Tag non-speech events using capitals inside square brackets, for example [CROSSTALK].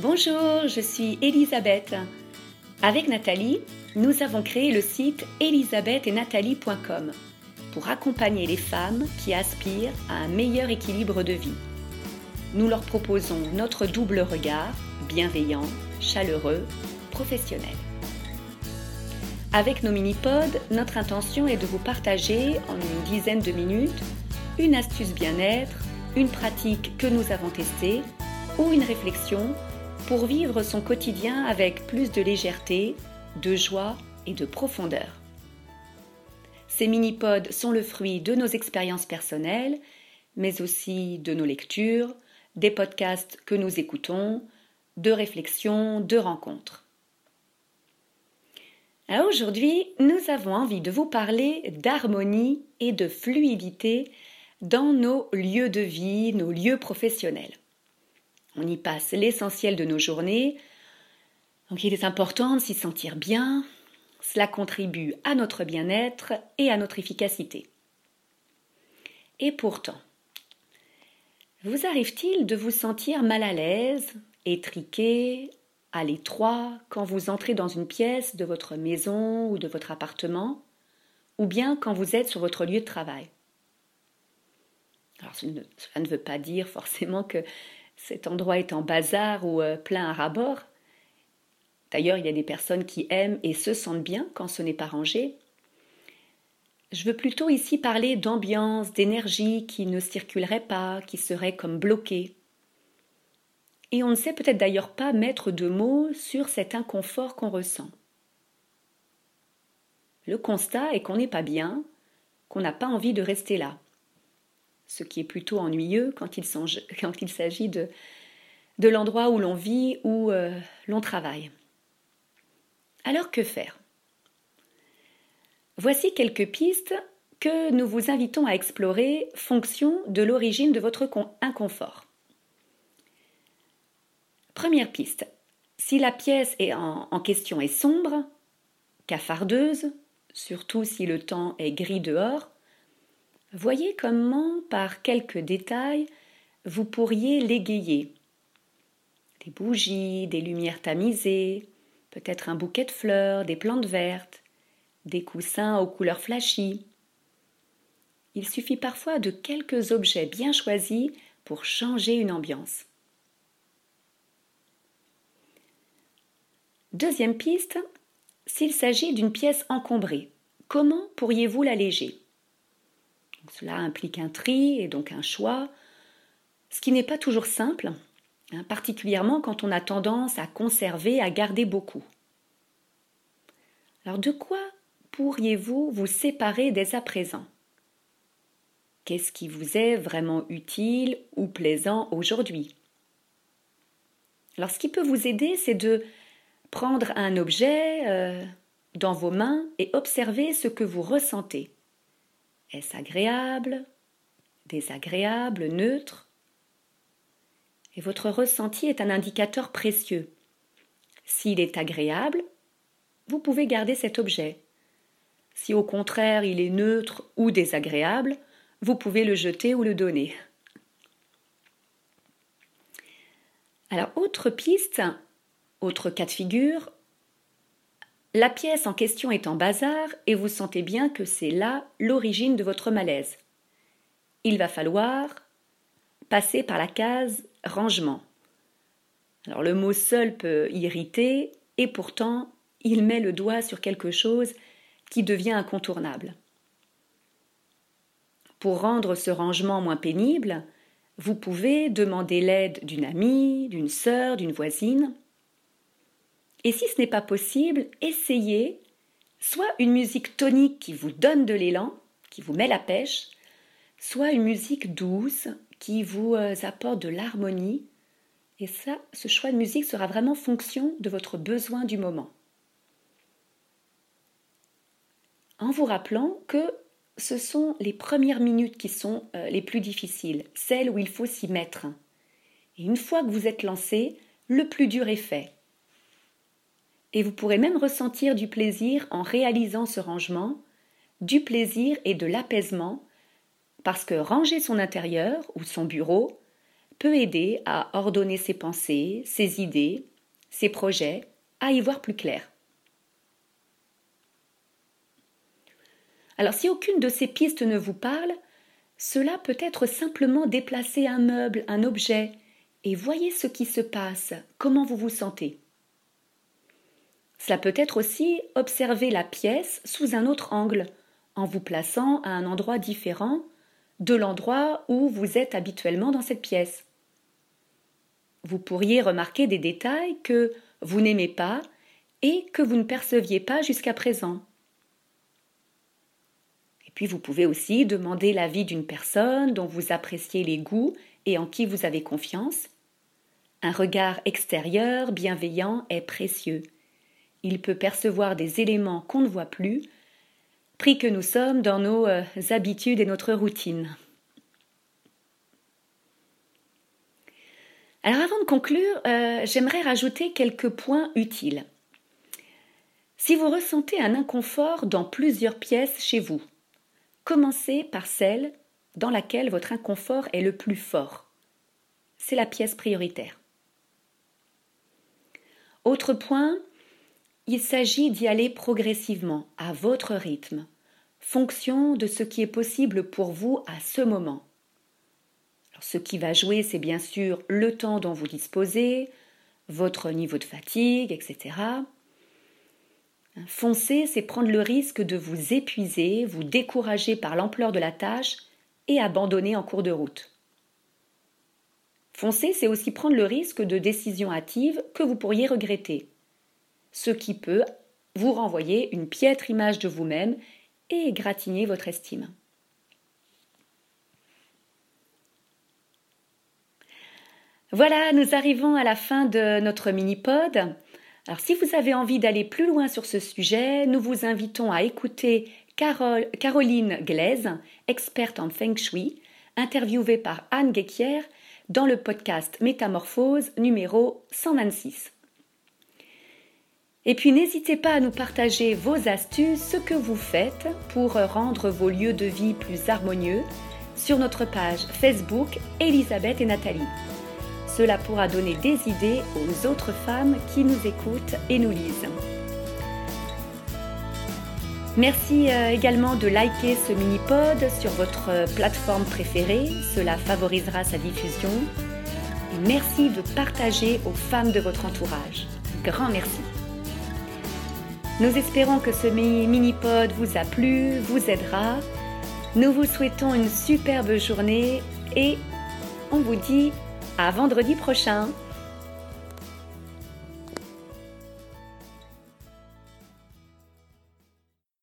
Bonjour, je suis Elisabeth. Avec Nathalie, nous avons créé le site elisabethetnathalie.com pour accompagner les femmes qui aspirent à un meilleur équilibre de vie. Nous leur proposons notre double regard, bienveillant, chaleureux, professionnel. Avec nos mini-pods, notre intention est de vous partager en une dizaine de minutes une astuce bien-être, une pratique que nous avons testée ou une réflexion pour vivre son quotidien avec plus de légèreté, de joie et de profondeur. Ces mini-pods sont le fruit de nos expériences personnelles, mais aussi de nos lectures, des podcasts que nous écoutons, de réflexions, de rencontres. aujourd'hui, nous avons envie de vous parler d'harmonie et de fluidité dans nos lieux de vie, nos lieux professionnels. On y passe l'essentiel de nos journées. Donc il est important de s'y sentir bien. Cela contribue à notre bien-être et à notre efficacité. Et pourtant, vous arrive-t-il de vous sentir mal à l'aise, étriqué, à l'étroit quand vous entrez dans une pièce de votre maison ou de votre appartement, ou bien quand vous êtes sur votre lieu de travail? Alors cela ne veut pas dire forcément que cet endroit est en bazar ou euh, plein à rabord. D'ailleurs, il y a des personnes qui aiment et se sentent bien quand ce n'est pas rangé. Je veux plutôt ici parler d'ambiance, d'énergie qui ne circulerait pas, qui serait comme bloquée. Et on ne sait peut-être d'ailleurs pas mettre de mots sur cet inconfort qu'on ressent. Le constat est qu'on n'est pas bien, qu'on n'a pas envie de rester là ce qui est plutôt ennuyeux quand il [LAUGHS] s'agit de, l'endroit où l'on vit, où euh, l'on travaille. Alors que faire? Voici quelques pistes que nous vous invitons à explorer fonction de l'origine de votre inconfort. Première piste. Si la pièce est en question est sombre, cafardeuse, surtout si le temps est gris dehors, Voyez comment, par quelques détails, vous pourriez l'égayer. Des bougies, des lumières tamisées, peut-être un bouquet de fleurs, des plantes vertes, des coussins aux couleurs flashy. Il suffit parfois de quelques objets bien choisis pour changer une ambiance. Deuxième piste, s'il s'agit d'une pièce encombrée, comment pourriez-vous l'alléger? Cela implique un tri et donc un choix, ce qui n'est pas toujours simple, hein, particulièrement quand on a tendance à conserver, à garder beaucoup. Alors de quoi pourriez-vous vous séparer dès à présent? Qu'est-ce qui vous est vraiment utile ou plaisant aujourd'hui? Alors ce qui peut vous aider, c'est de prendre un objet euh, dans vos mains et observer ce que vous ressentez. Est-ce agréable Désagréable Neutre? Et votre ressenti est un indicateur précieux. S'il est agréable, vous pouvez garder cet objet. Si au contraire il est neutre ou désagréable, vous pouvez le jeter ou le donner. Alors, autre piste, autre cas de figure, la pièce en question est en bazar et vous sentez bien que c'est là l'origine de votre malaise. Il va falloir passer par la case rangement. Alors le mot seul peut irriter et pourtant il met le doigt sur quelque chose qui devient incontournable. Pour rendre ce rangement moins pénible, vous pouvez demander l'aide d'une amie, d'une sœur, d'une voisine. Et si ce n'est pas possible, essayez soit une musique tonique qui vous donne de l'élan, qui vous met la pêche, soit une musique douce qui vous euh, apporte de l'harmonie. Et ça, ce choix de musique sera vraiment fonction de votre besoin du moment. En vous rappelant que ce sont les premières minutes qui sont euh, les plus difficiles, celles où il faut s'y mettre. Et une fois que vous êtes lancé, le plus dur est fait. Et vous pourrez même ressentir du plaisir en réalisant ce rangement, du plaisir et de l'apaisement, parce que ranger son intérieur ou son bureau peut aider à ordonner ses pensées, ses idées, ses projets, à y voir plus clair. Alors si aucune de ces pistes ne vous parle, cela peut être simplement déplacer un meuble, un objet, et voyez ce qui se passe, comment vous vous sentez. Cela peut être aussi observer la pièce sous un autre angle, en vous plaçant à un endroit différent de l'endroit où vous êtes habituellement dans cette pièce. Vous pourriez remarquer des détails que vous n'aimez pas et que vous ne perceviez pas jusqu'à présent. Et puis vous pouvez aussi demander l'avis d'une personne dont vous appréciez les goûts et en qui vous avez confiance. Un regard extérieur bienveillant est précieux. Il peut percevoir des éléments qu'on ne voit plus, pris que nous sommes dans nos euh, habitudes et notre routine. Alors avant de conclure, euh, j'aimerais rajouter quelques points utiles. Si vous ressentez un inconfort dans plusieurs pièces chez vous, commencez par celle dans laquelle votre inconfort est le plus fort. C'est la pièce prioritaire. Autre point, il s'agit d'y aller progressivement, à votre rythme, fonction de ce qui est possible pour vous à ce moment. ce qui va jouer, c'est bien sûr le temps dont vous disposez, votre niveau de fatigue, etc. Foncer, c'est prendre le risque de vous épuiser, vous décourager par l'ampleur de la tâche et abandonner en cours de route. Foncer, c'est aussi prendre le risque de décisions hâtives que vous pourriez regretter ce qui peut vous renvoyer une piètre image de vous-même et gratigner votre estime. Voilà, nous arrivons à la fin de notre mini-pod. Alors si vous avez envie d'aller plus loin sur ce sujet, nous vous invitons à écouter Caroline Glaise, experte en Feng Shui, interviewée par Anne Guéquière dans le podcast Métamorphose numéro 126. Et puis n'hésitez pas à nous partager vos astuces, ce que vous faites pour rendre vos lieux de vie plus harmonieux sur notre page Facebook Elisabeth et Nathalie. Cela pourra donner des idées aux autres femmes qui nous écoutent et nous lisent. Merci euh, également de liker ce mini-pod sur votre plateforme préférée, cela favorisera sa diffusion. Et merci de partager aux femmes de votre entourage. Grand merci. Nous espérons que ce mini-pod vous a plu, vous aidera. Nous vous souhaitons une superbe journée et on vous dit à vendredi prochain.